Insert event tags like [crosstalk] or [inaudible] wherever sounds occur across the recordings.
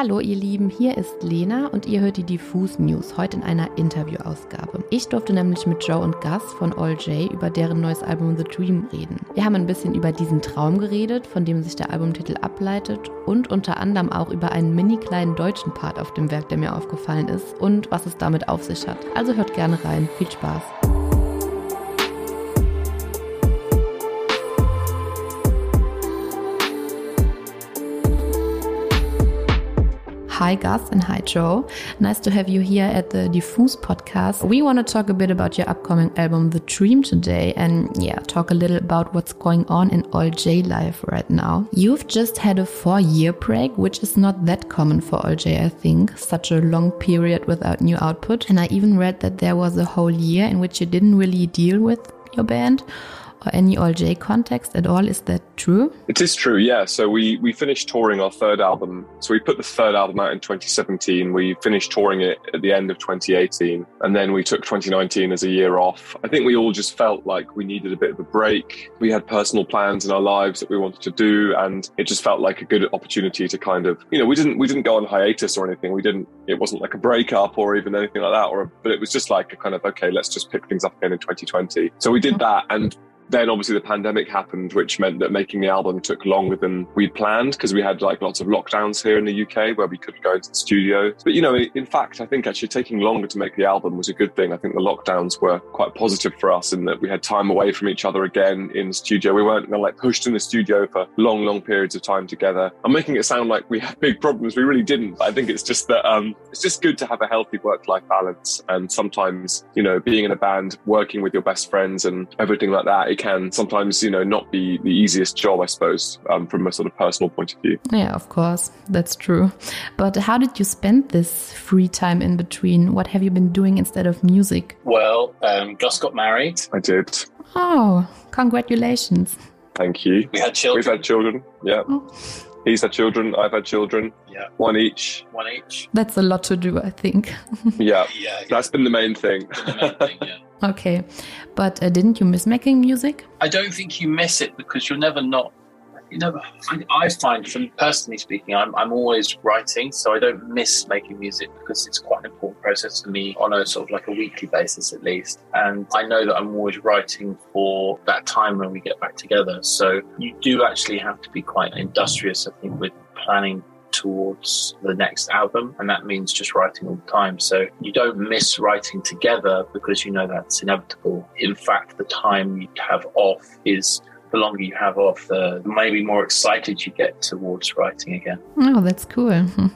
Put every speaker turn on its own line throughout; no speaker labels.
Hallo ihr Lieben, hier ist Lena und ihr hört die Diffus News heute in einer Interviewausgabe. Ich durfte nämlich mit Joe und Gus von All J über deren neues Album The Dream reden. Wir haben ein bisschen über diesen Traum geredet, von dem sich der Albumtitel ableitet und unter anderem auch über einen mini kleinen deutschen Part auf dem Werk, der mir aufgefallen ist und was es damit auf sich hat. Also hört gerne rein. Viel Spaß. Hi, Gus, and hi, Joe. Nice to have you here at the Diffuse podcast. We want to talk a bit about your upcoming album, The Dream, today, and yeah, talk a little about what's going on in alt J life right now. You've just had a four year break, which is not that common for alt J, I think, such a long period without new output. And I even read that there was a whole year in which you didn't really deal with your band any alt J context at all. Is that true?
It is true, yeah. So we we finished touring our third album. So we put the third album out in 2017. We finished touring it at the end of 2018, and then we took 2019 as a year off. I think we all just felt like we needed a bit of a break. We had personal plans in our lives that we wanted to do, and it just felt like a good opportunity to kind of, you know, we didn't we didn't go on hiatus or anything. We didn't. It wasn't like a breakup or even anything like that. Or but it was just like a kind of okay, let's just pick things up again in 2020. So we did that, and then obviously the pandemic happened, which meant that making the album took longer than we'd planned because we had like lots of lockdowns here in the UK where we couldn't go into the studio. But you know, in fact, I think actually taking longer to make the album was a good thing. I think the lockdowns were quite positive for us in that we had time away from each other again in the studio. We weren't like pushed in the studio for long, long periods of time together. I'm making it sound like we had big problems. We really didn't. I think it's just that um, it's just good to have a healthy work-life balance. And sometimes, you know, being in a band, working with your best friends and everything like that, can sometimes, you know, not be the easiest job, I suppose, um, from a sort of personal point of view.
Yeah, of course, that's true. But how did you spend this free time in between? What have you been doing instead of music?
Well, um, Gus got married.
I did.
Oh, congratulations.
Thank you.
We had children.
We've had children, yeah. Oh. He's had children. I've had children.
Yeah.
One each.
One each.
That's a lot to do, I think. [laughs]
yeah. yeah. That's been the main thing.
The main thing yeah. [laughs]
Okay. But uh, didn't you miss making music?
I don't think you miss it because you're never not you know, I find, from personally speaking, I'm, I'm always writing, so I don't miss making music because it's quite an important process for me on a sort of like a weekly basis at least. And I know that I'm always writing for that time when we get back together. So you do actually have to be quite industrious, I think, with planning towards the next album and that means just writing all the time so you don't miss writing together because you know that's inevitable in fact the time you have off is the longer you have off, the maybe more excited you get towards writing again.
Oh, that's cool. [laughs]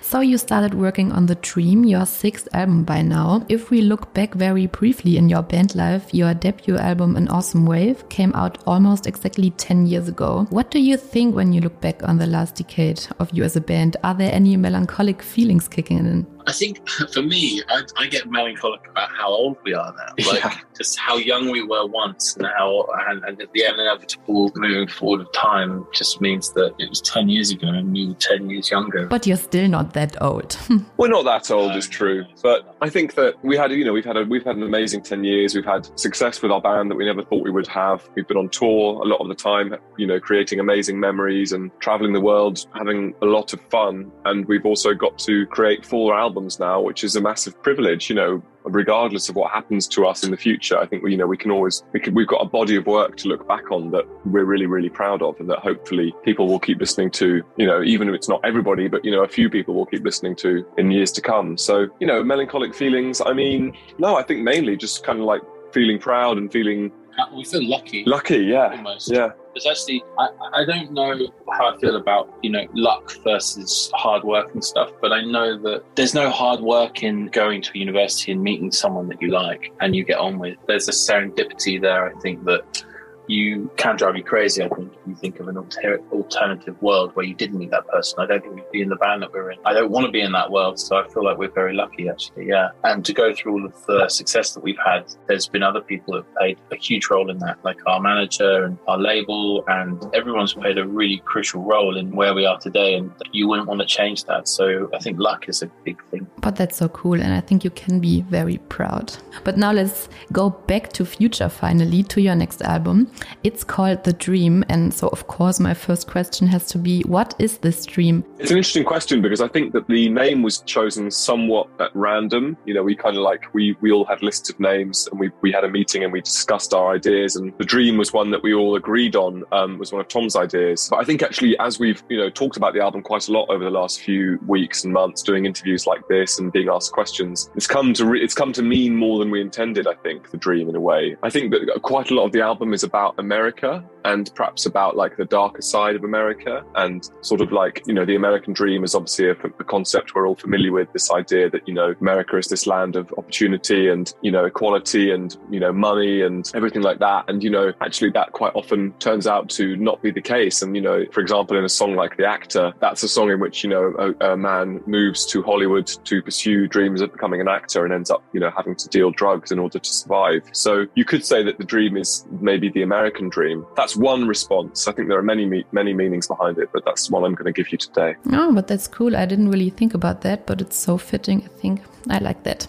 So you started working on The Dream, your sixth album by now. If we look back very briefly in your band life, your debut album, An Awesome Wave, came out almost exactly 10 years ago. What do you think when you look back on the last decade of you as a band? Are there any melancholic feelings kicking in?
I think [laughs] for me, I, I, get melancholic about how old we are now. [laughs] Like yeah. just how young we were once and how and, and the inevitable moving forward of time just means that it was ten years ago and we were ten years younger.
But you're still not that old. [laughs]
we're not that old, is true. But I think that we had, you know, we've had a we've had an amazing ten years. We've had success with our band that we never thought we would have. We've been on tour a lot of the time, you know, creating amazing memories and traveling the world, having a lot of fun. And we've also got to create four albums albums now, which is a massive privilege. You know, regardless of what happens to us in the future, I think we, you know, we can always we can, we've got a body of work to look back on that we're really, really proud of, and that hopefully people will keep listening to. You know, even if it's not everybody, but you know, a few people will keep listening to in years to come. So, you know, melancholic feelings. I mean, no, I think mainly just kind of like feeling proud and feeling
we feel lucky.
Lucky, yeah, almost. yeah.
Because actually, I, I don't know how I feel about you know luck versus hard work and stuff, but I know that there's no hard work in going to a university and meeting someone that you like and you get on with. There's a serendipity there. I think that you can drive you crazy. I think if you think of an alter- alternative world where you didn't meet that person, I don't think we'd be in the band that we're in. I don't want to be in that world, so I feel like we're very lucky, actually. Yeah, and to go through all of the success that we've had, there's been other people that have played a huge role in that, like our manager and our label, and everyone's played a really crucial role in where we are today. And you wouldn't want to change that. So I think luck is a big thing.
But that's so cool, and I think you can be very proud. But now let's go back to Future finally, to your next album. It's called The Dream, and so of course, my first question has to be what is this dream?
It's an interesting question because I think that the name was chosen somewhat at random. You know, we kind of like, we, we all had lists of names and we, we had a meeting and we discussed our ideas, and The Dream was one that we all agreed on, um, was one of Thom's ideas. But I think actually, as we've, you know, talked about the album quite a lot over the last few weeks and months, doing interviews like this and being asked questions, it's come to, re- it's come to mean more than we intended, I think, The Dream in a way. I think that quite a lot of the album is about America and perhaps about like the darker side of America and sort of like, you know, the American dream is obviously a, a concept we're all familiar with this idea that, you know, America is this land of opportunity and, you know, equality and, you know, money and everything like that. And, you know, actually that quite often turns out to not be the case. And, you know, for example, in a song like The Actor, that's a song in which, you know, a, a man moves to Hollywood to pursue dreams of becoming an actor and ends up, you know, having to deal drugs in order to survive. So you could say that the dream is maybe the American dream. That's one response. I think there are many, many meanings behind it, but that's one I'm going to give you today.
Oh, but that's cool. I didn't really think about that, but it's so fitting, I think. I like that.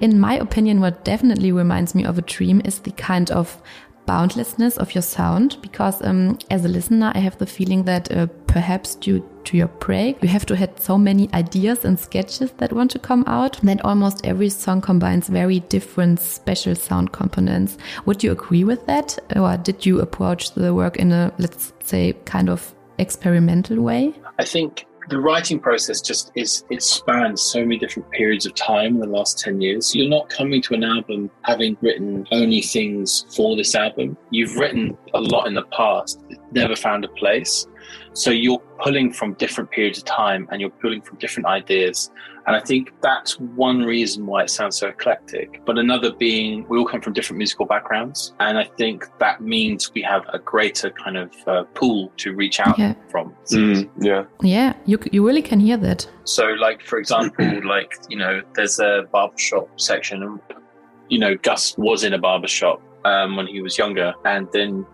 In my opinion, what definitely reminds me of a dream is the kind of boundlessness of your sound because um, as a listener, I have the feeling that uh, perhaps due to your break, you have to have so many ideas and sketches that want to come out that almost every song combines very different special sound components. Would you agree with that? Or did you approach the work in a, let's say, kind of experimental way?
I think the writing process just is it spans so many different periods of time in the last 10 years you're not coming to an album having written only things for this album you've written a lot in the past never found a place so you're pulling from different periods of time and you're pulling from different ideas. And I think that's one reason why it sounds so eclectic. But another being we all come from different musical backgrounds. And I think that means we have a greater kind of uh, pool to reach out yeah. from.
Mm, yeah.
Yeah, you, you really can hear that.
So, like, for example, like, you know, there's a barbershop section. And, you know, Gus was in a barbershop um, when he was younger. And then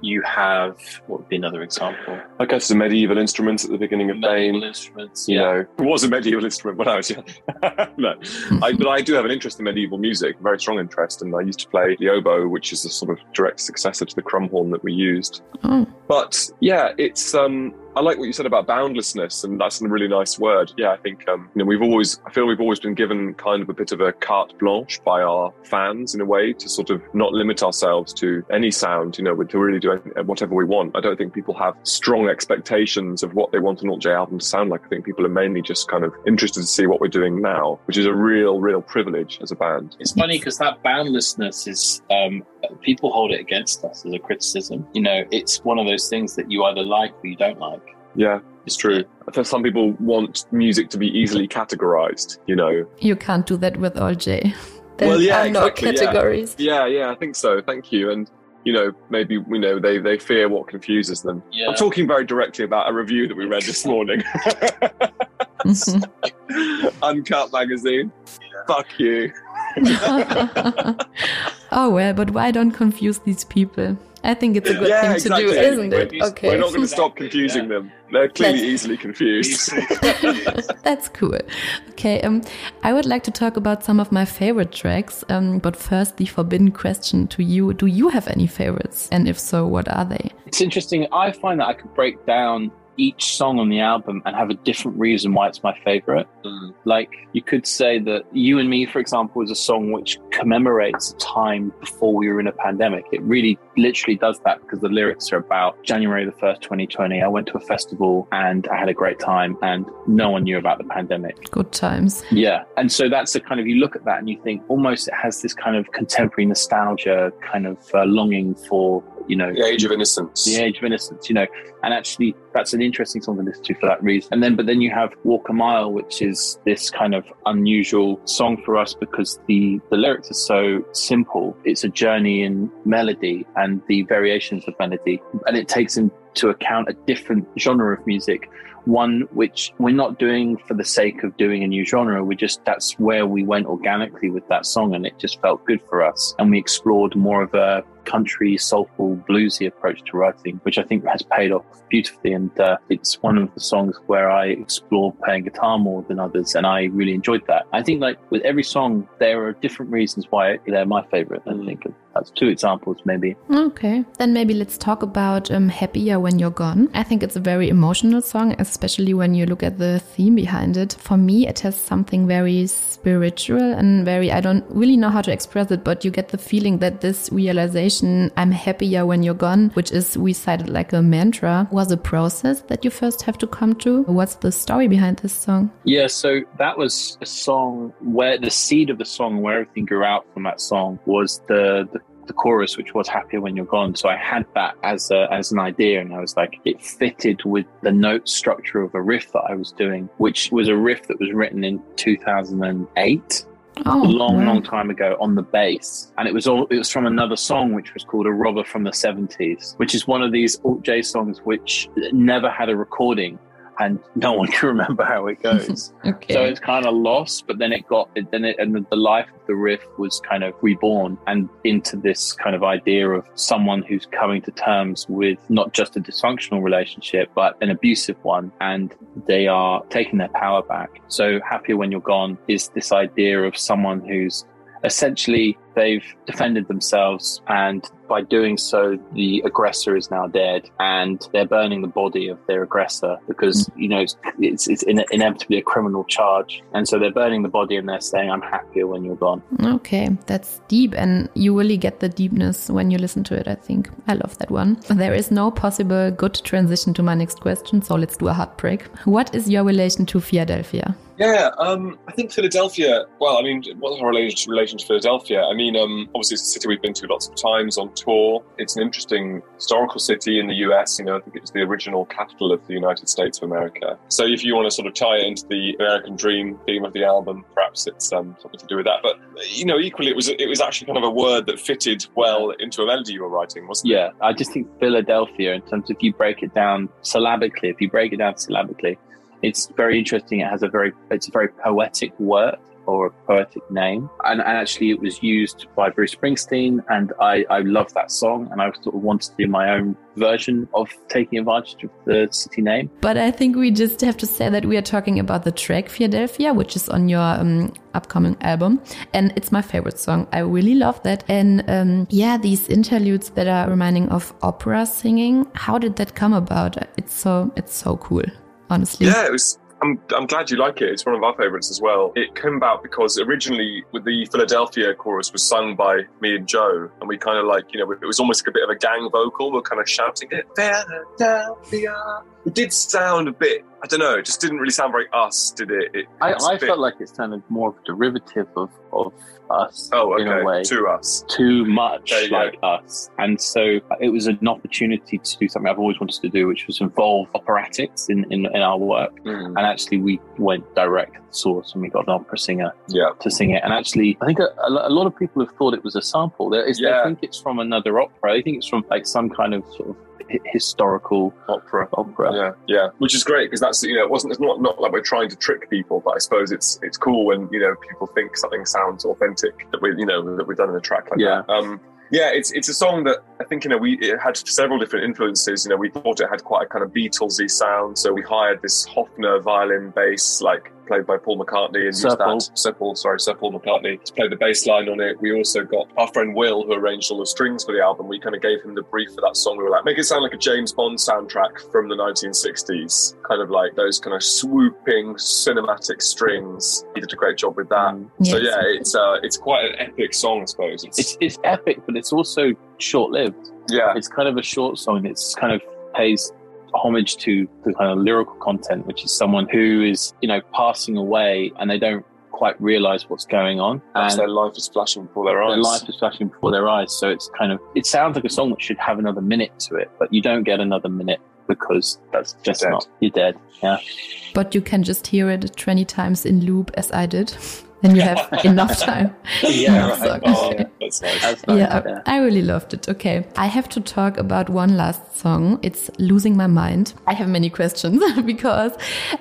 you have what would be another example?
I guess the medieval instruments at the beginning of the
medieval instruments.
You
yeah.
know, it was a medieval instrument when I was young. [laughs] no, I, but I do have an interest in medieval music, very strong interest, and I used to play the oboe, which is a sort of direct successor to the crumhorn that we used.
Oh.
But yeah, it's um, I like what you said about boundlessness, and that's a really nice word. Yeah, I think um, you know we've always, I feel we've always been given kind of a bit of a carte blanche by our fans in a way to sort of not limit ourselves to any sound. You know, to really do whatever we want. I don't think people have strong expectations of what they want an alt J album to sound like. I think people are mainly just kind of interested to see what we're doing now, which is a real, real privilege as a band.
It's funny because that boundlessness is um, people hold it against us as a criticism. You know, it's one of those things that you either like or you don't like.
Yeah, it's true. I think some people want music to be easily categorized, you know.
You can't do that with alt J. There well, yeah, are no exactly, categories.
Yeah. yeah, yeah, I think so. Thank you. And you know, maybe you know they they fear what confuses them. Yeah. I'm talking very directly about a review that we read this morning. [laughs] [laughs] Uncut magazine. Yeah. Fuck you. [laughs]
oh well, but why don't confuse these people? I think it's a good
yeah,
thing
exactly.
to do, isn't it?
Okay. We're not going to stop confusing yeah. them. They're clearly That's, easily confused. [laughs] [laughs]
That's cool. Okay, um, I would like to talk about some of my favorite tracks. Um, but first, the forbidden question to you: Do you have any favorites? And if so, what are they?
It's interesting. I find that I could break down each song on the album and have a different reason why it's my favorite. Mm. Like you could say that You and Me, for example, is a song which commemorates a time before we were in a pandemic. It really literally does that because the lyrics are about January the 1st, 2020. I went to a festival and I had a great time and no one knew about the pandemic.
Good times.
Yeah. And so that's the kind of, you look at that and you think almost it has this kind of contemporary nostalgia kind of uh, longing for you know.
The age of innocence.
The age of innocence you know. And actually that's an interesting song to listen to for that reason. And then but then you have walk a mile which is this kind of unusual song for us because the the lyrics are so simple. It's a journey in melody and the variations of melody. And it takes into account a different genre of music. One which we're not doing for the sake of doing a new genre. We just, that's where we went organically with that song and it just felt good for us. And we explored more of a country, soulful, bluesy approach to writing, which I think has paid off beautifully. And uh, it's one of the songs where I explore playing guitar more than others, and I really enjoyed that. I think like with every song, there are different reasons why they're my favorite. I think that's two examples, maybe.
Okay, then maybe let's talk about um, "Happier When You're Gone." I think it's a very emotional song, especially when you look at the theme behind it. For me, it has something very spiritual and very I don't really know how to express it, but you get the feeling that this realization, "I'm happier when you're gone," which is we cited like a mantra, was a process that you first have to come to. What's the story behind this song?
Yeah, so that was a song where the seed of the song, where everything grew out from that song, was the, the the chorus, which was "Happier When You're Gone." So I had that as a, as an idea, and I was like, it fitted with the note structure of a riff that I was doing, which was a riff that was written in 2008. Oh, a long, wow. long time ago on the bass, and it was all it was from another song which was called "A Robber from the '70s," which is one of these alt J songs which never had a recording and no one can remember how it goes. [laughs] okay. So it's kind of lost, but then it got, then it, and the life of the riff was kind of reborn and into this kind of idea of someone who's coming to terms with not just a dysfunctional relationship, but an abusive one. And they are taking their power back. So happier when you're gone is this idea of someone who's essentially they've defended themselves and by doing so the aggressor is now dead and they're burning the body of their aggressor because mm. you know it's it's, it's in, inevitably a criminal charge and so they're burning the body and they're saying i'm happier when you're gone
okay that's deep and you really get the deepness when you listen to it i think i love that one there is no possible good transition to my next question so let's do a heartbreak what is your relation to philadelphia
yeah, um, I think Philadelphia. Well, I mean, what's our relation, relation to Philadelphia? I mean, um, obviously it's a city we've been to lots of times on tour. It's an interesting historical city in the US. You know, I think it's the original capital of the United States of America. So if you want to sort of tie it into the American Dream theme of the album, perhaps it's um, something to do with that. But you know, equally, it was it was actually kind of a word that fitted well into a melody you were writing, wasn't it?
Yeah, I just think Philadelphia, in terms of if you break it down syllabically, if you break it down syllabically it's very interesting. It has a very, it's a very poetic word or a poetic name. And, and, actually, it was used by Bruce Springsteen, and I, I love that song, and I sort of wanted to do my own version of taking advantage of the city name.
But I think we just have to say that we are talking about the track Philadelphia, which is on your um, upcoming album, and it's my favorite song. I really love that. And um, yeah, these interludes that are reminding of opera singing. How did that come about? It's so it's so cool honestly.
Yeah, it was. I'm, I'm glad you like it. It's one of our favourites as well. It came about because originally with the Philadelphia chorus was sung by me and Joe, and we kind of like, you know, it was almost like a bit of a gang vocal. We're kind of shouting it, Philadelphia. It did sound a bit, I don't know, it just didn't really sound very us, did it? it
I, I felt like it sounded more of a derivative of, of us
oh, okay.
in a way.
To us.
Too much like us. And so it was an opportunity to do something I've always wanted to do, which was involve operatics in, in, in our work. Mm. And actually, we went direct to the source and we got an opera singer
yeah.
to sing it. And actually, I think a, a lot of people have thought it was a sample. There is, yeah. They think it's from another opera. I think it's from like some kind of sort of historical
opera.
Opera.
Yeah, yeah, which is great because that's you know it wasn't it's not not like we're trying to trick people, but I suppose it's it's cool when you know people think something sounds authentic that we you know that we've done in a track like
yeah.
that. Um, yeah, it's it's a song that I think you know we it had several different influences. You know, we thought it had quite a kind of Beatlesy sound, so we hired this Hofner violin bass like played by Paul McCartney and
Sir Paul.
That, Sir Paul, sorry, Sir Paul McCartney to play the bass line on it. We also got our friend Will, who arranged all the strings for the album. We kind of gave him the brief for that song. We were like, make it sound like a James Bond soundtrack from the 1960s, kind of like those kind of swooping cinematic strings. He did a great job with that. Mm. So yeah, it's uh, it's quite an epic song, I suppose.
It's, it's, it's epic, but it's also short lived.
Yeah,
it's kind of a short song. It's kind of pays homage to the kind of lyrical content, which is someone who is, you know, passing away and they don't quite realize what's going on.
And their life is flashing before their eyes.
Their life is flashing before their eyes. So it's kind of, it sounds like a song that should have another minute to it, but you don't get another minute because that's just you're not, you're dead. Yeah.
But you can just hear it 20 times in loop as I did. [laughs] and you have enough time. [laughs]
yeah, [laughs] right.
oh, That's nice.
That's nice,
yeah,
yeah.
I really loved it. Okay. I have to talk about one last song. It's Losing My Mind. I have many questions [laughs] because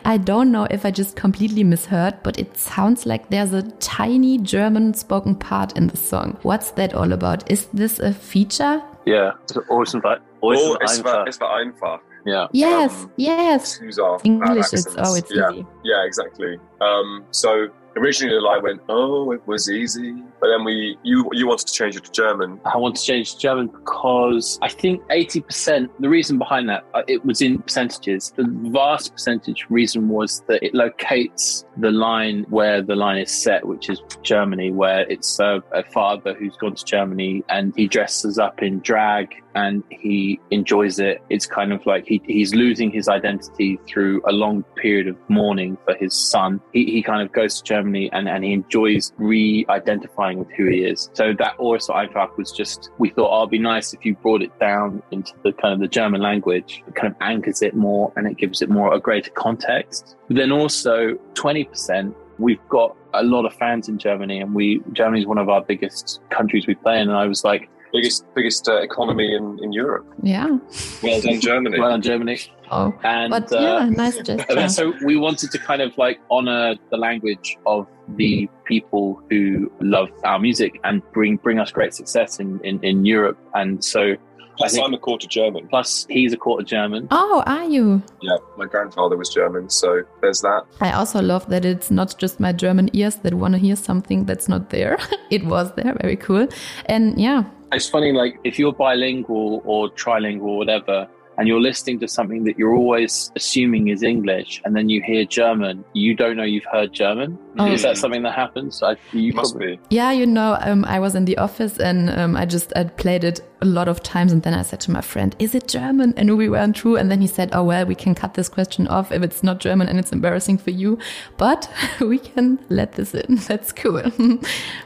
I don't know if I just completely misheard, but it sounds like there's a tiny German spoken part in the song. What's that all about? Is this a feature?
Yeah. So awesome, but
Oh,
awesome.
it's for, it's einfach.
yeah.
Yes,
Um,
yes. English,
bad
it's
accents.
oh, it's
yeah.
easy.
Yeah, exactly. Um, so originally line went, "Oh, it was easy," but then we you you wanted to change it to German.
I want to change to German because I think 80%, the reason behind that, uh, it was in percentages. The vast percentage reason was that it locates the line where the line is set, which is Germany, where it's uh, a father who's gone to Germany and he dresses up in drag and he enjoys it. It's kind of like he, he's losing his identity through a long period of mourning for his son. He, he kind of goes to Germany and, and he enjoys re identifying with who he is. So that also Einfach was just, we thought, oh, it'd be nice if you brought it down into the kind of the German language. It kind of anchors it more and it gives it more a greater context. But then also 20%. We've got a lot of fans in Germany, and we Germany is one of our biggest countries we play in. And I was like,
Biggest biggest uh, economy in, in Europe.
Yeah.
Well done, Germany.
well, in Germany,
Oh.
and
But
uh,
yeah, nice
And
gesture. [laughs]
so we wanted to kind of like honor the language of the people who love our music and bring bring us great success in, in, in Europe. And so
Plus,
think-
I'm a quarter German.
plus he's a quarter German.
Oh, are you?
Yeah, my grandfather was German, so there's that.
I also love that it's not just my German ears that want to hear something that's not there. [laughs] it was there, very cool. And yeah,
It's funny, like if you're bilingual or trilingual, or whatever, and you're listening to something that you're always assuming is English, and then you hear German, you don't know you've heard German.
Oh.
Is that something that happens? I, you
Must
probably-
be.
yeah, you know, um, I was in the office and um, I just I played it a lot of times, and then I said to my friend, "Is it German?" And we weren't true. And then he said, "Oh well, we can cut this question off if it's not German and it's embarrassing for you, but [laughs] we can let this in. [laughs] That's cool." [laughs]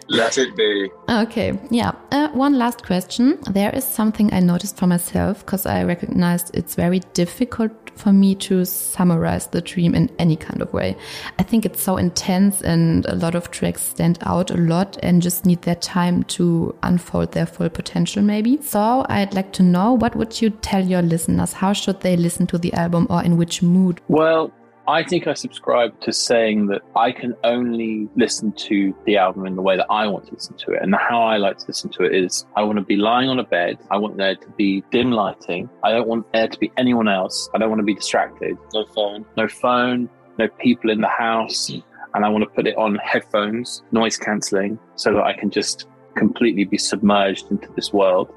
Let it be.
Okay, yeah. Uh, one last question. There is something I noticed for myself because I recognized it's very difficult for me to summarize the dream in any kind of way. I think it's so intense and a lot of tracks stand out a lot and just need their time to unfold their full potential, maybe. So I'd like to know what would you tell your listeners? How should they listen to the album or in which mood?
Well, I think I subscribe to saying that I can only listen to the album in the way that I want to listen to it. And how I like to listen to it is I want to be lying on a bed. I want there to be dim lighting. I don't want there to be anyone else. I don't want to be distracted.
No phone.
No phone, no people in the house. And I want to put it on headphones, noise cancelling, so that I can just completely be submerged into this world.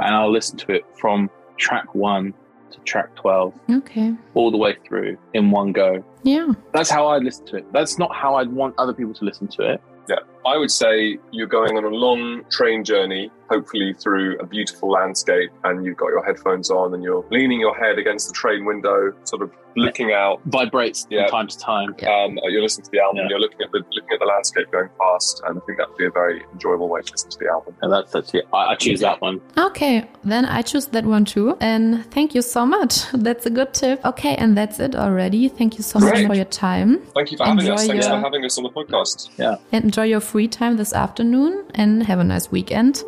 And I'll listen to it from track one to track 12
Okay.
all the way through in one go.
Yeah.
That's how I'd listen to it. That's not how I'd want other people to listen to it.
Yeah, I would say you're going on a long train journey, hopefully through a beautiful landscape, and you've got your headphones on and you're leaning your head against the train window, sort of looking out.
Vibrates
Yeah.
from time to time.
Um, you're listening to the album,
Yeah.
you're looking at the looking at the landscape going past, and I think that would be a very enjoyable way to listen to the album.
And that's that's it. I, I choose that one.
Okay, then I choose that one too. And thank you so much. [laughs] That's a good tip. Okay, and that's it already. Thank you so much for your time.
Thank you for having us.
Enjoy
Thanks
your-
for having us on the podcast.
And enjoy your free time this afternoon and have a nice weekend.